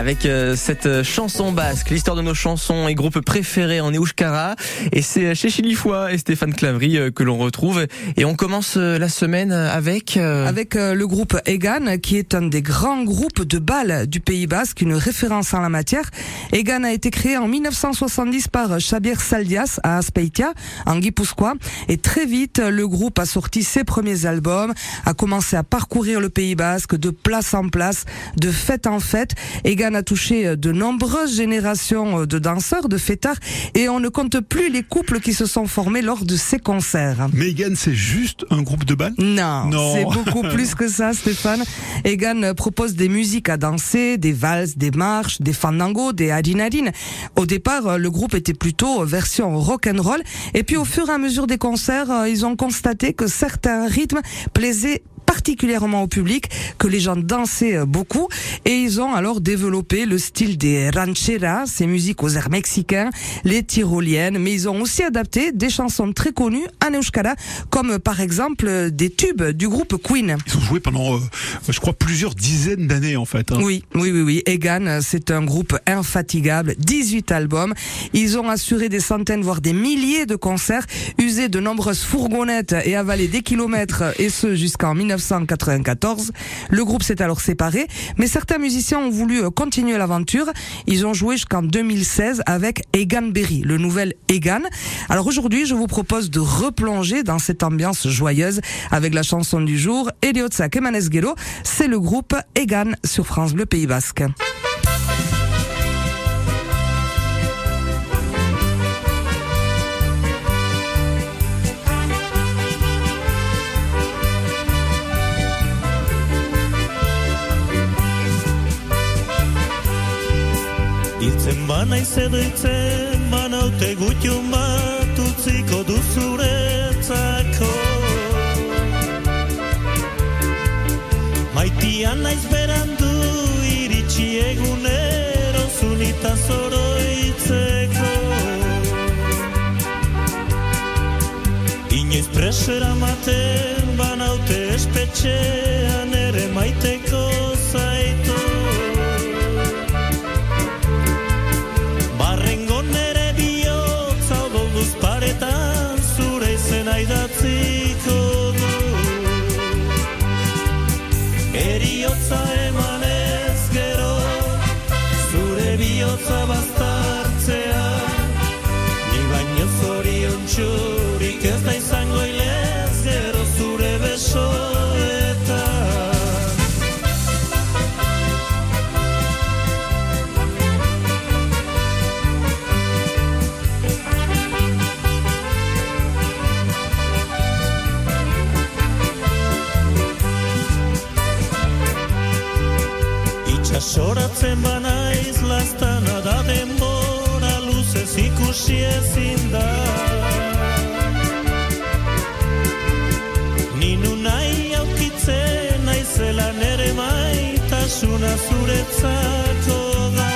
avec euh, cette chanson basque, l'histoire de nos chansons et groupes préférés en Euskara. Et c'est chez Chilifoy et Stéphane Clavry euh, que l'on retrouve. Et on commence euh, la semaine avec... Avec le groupe Egan, qui est un des grands groupes de balles du Pays Basque, une référence en la matière. Egan a été créé en 1970 par Xavier Saldias à Aspeitia, en Guipuscoa. Et très vite, le groupe a sorti ses premiers albums, a commencé à parcourir le Pays Basque de place en place, de fête en fête. A touché de nombreuses générations de danseurs, de fêtards, et on ne compte plus les couples qui se sont formés lors de ces concerts. Mais Egan, c'est juste un groupe de balles Non, c'est beaucoup plus que ça, Stéphane. Egan propose des musiques à danser, des valses, des marches, des fandangos, des adinadines. Au départ, le groupe était plutôt version rock and roll, et puis au fur et à mesure des concerts, ils ont constaté que certains rythmes plaisaient particulièrement au public, que les gens dansaient euh, beaucoup et ils ont alors développé le style des rancheras, ces musiques aux airs mexicains, les tyroliennes, mais ils ont aussi adapté des chansons très connues en euskara, comme par exemple euh, des tubes du groupe Queen. Ils ont joué pendant, euh, je crois, plusieurs dizaines d'années en fait. Hein. Oui, oui, oui, oui. Egan, c'est un groupe infatigable, 18 albums. Ils ont assuré des centaines, voire des milliers de concerts, usé de nombreuses fourgonnettes et avalé des kilomètres, et ce jusqu'en 19 1994. Le groupe s'est alors séparé, mais certains musiciens ont voulu euh, continuer l'aventure. Ils ont joué jusqu'en 2016 avec Egan Berry, le nouvel Egan. Alors aujourd'hui, je vous propose de replonger dans cette ambiance joyeuse avec la chanson du jour, Eliotzak Emanesgelo. C'est le groupe Egan sur France Bleu Pays Basque. Hiltzen bana izedoitzen, banaute gutxun bat utziko duzuretzako. Maitian naiz berandu iritsi egunero zunita zoroitzeko. Inoiz presera maten banaute espetxean ere maiteko Barrengo nere bihotza golduz paretan zure izena idatziko Eriotza emanen Soratzen banaiz lastana da denbora luzez ikusi ezin da. Ninu nahi aukitzen naizela nere maitasuna zuretzako da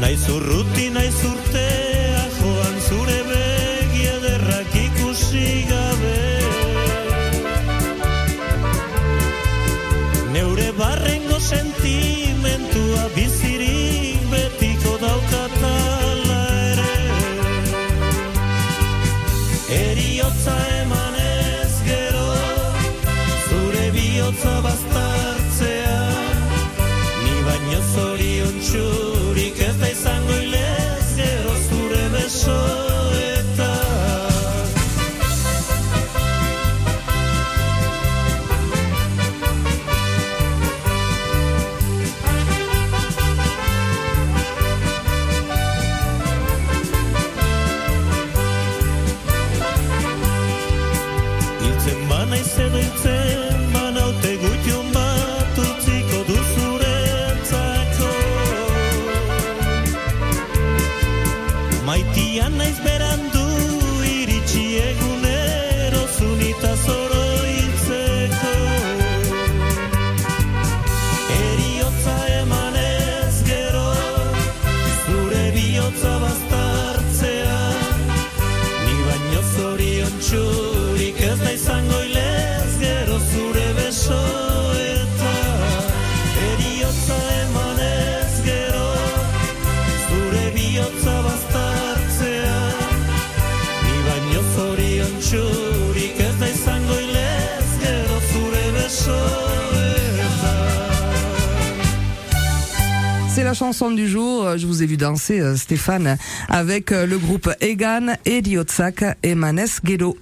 Naiz urruti naiz urtea joan zure sentimentua bizirik betiko daukatala ere. Eriotza eman Se te en mano te gulto más tu pico dulzurenza so Maitya na esperando y riciego negro unita soro insecto Erio te maneras quiero tu revio la chanson du jour. Je vous ai vu danser, euh, Stéphane, avec euh, le groupe Egan, Ediotsak et Manes Guedo.